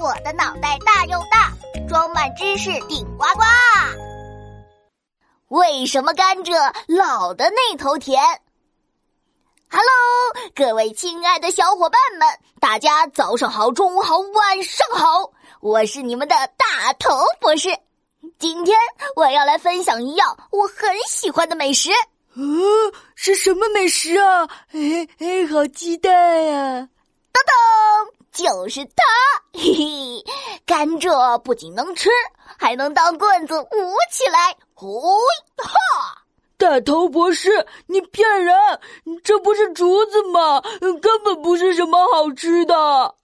我的脑袋大又大，装满知识顶呱呱。为什么甘蔗老的那头甜？Hello，各位亲爱的小伙伴们，大家早上好，中午好，晚上好，我是你们的大头博士。今天我要来分享一样我很喜欢的美食。嗯，是什么美食啊？哎哎，好期待呀！噔噔，就是它！嘿嘿，甘蔗不仅能吃，还能当棍子舞起来。呼哈！大头博士，你骗人！这不是竹子吗？根本不是什么好吃的。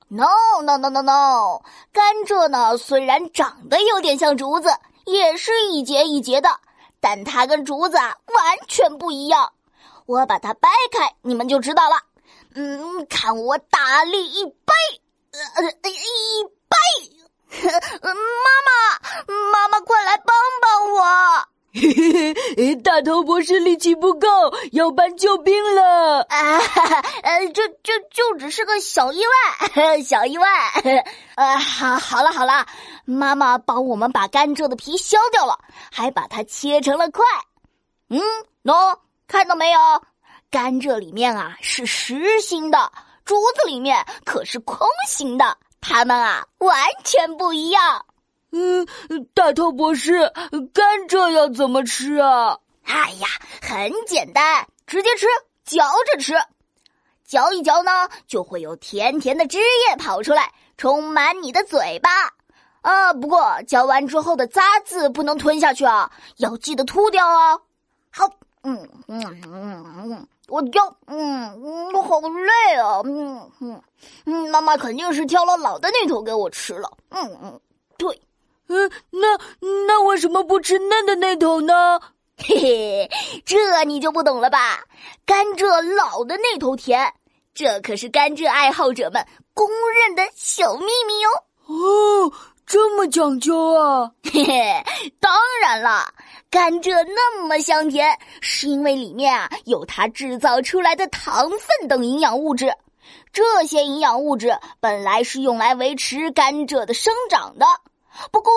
No no no no no！甘蔗呢，虽然长得有点像竹子，也是一节一节的。但它跟竹子啊完全不一样，我把它掰开，你们就知道了。嗯，看我大力一掰，呃，一掰，妈妈，妈妈，快来帮帮我！嘿嘿嘿，大头博士力气不够，要搬救兵了。啊，呃，就就就只是个小意外，小意外。呃，好，好了，好了。妈妈帮我们把甘蔗的皮削掉了，还把它切成了块。嗯，喏，看到没有？甘蔗里面啊是实心的，竹子里面可是空心的，它们啊完全不一样。嗯，大头博士，甘蔗要怎么吃啊？哎呀，很简单，直接吃，嚼着吃，嚼一嚼呢，就会有甜甜的汁液跑出来，充满你的嘴巴。啊，不过嚼完之后的渣子不能吞下去啊，要记得吐掉哦。好，嗯嗯嗯嗯，我嚼，嗯嗯，我好累啊，嗯嗯嗯，妈妈肯定是挑了老的那头给我吃了，嗯嗯，对，嗯，那那为什么不吃嫩的那头呢？嘿嘿，这你就不懂了吧？甘蔗老的那头甜，这可是甘蔗爱好者们公认的小秘密哟。哦。这么讲究啊！嘿嘿，当然了，甘蔗那么香甜，是因为里面啊有它制造出来的糖分等营养物质。这些营养物质本来是用来维持甘蔗的生长的，不过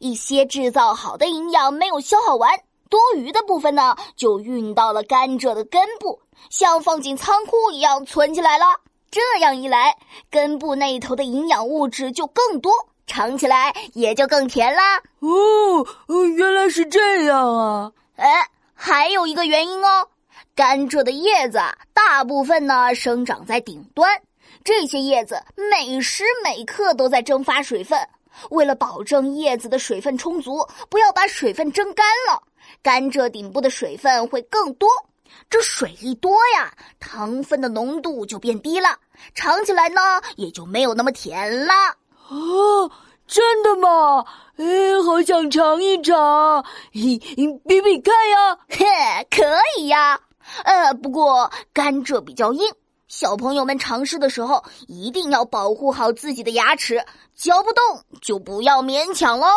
一些制造好的营养没有消耗完，多余的部分呢就运到了甘蔗的根部，像放进仓库一样存起来了。这样一来，根部那头的营养物质就更多。尝起来也就更甜啦。哦，原来是这样啊！哎，还有一个原因哦，甘蔗的叶子大部分呢生长在顶端，这些叶子每时每刻都在蒸发水分。为了保证叶子的水分充足，不要把水分蒸干了，甘蔗顶部的水分会更多。这水一多呀，糖分的浓度就变低了，尝起来呢也就没有那么甜了。哦，真的吗？哎，好想尝一尝，嘿，比比看呀！嘿，可以呀。呃，不过甘蔗比较硬，小朋友们尝试的时候一定要保护好自己的牙齿，嚼不动就不要勉强喽。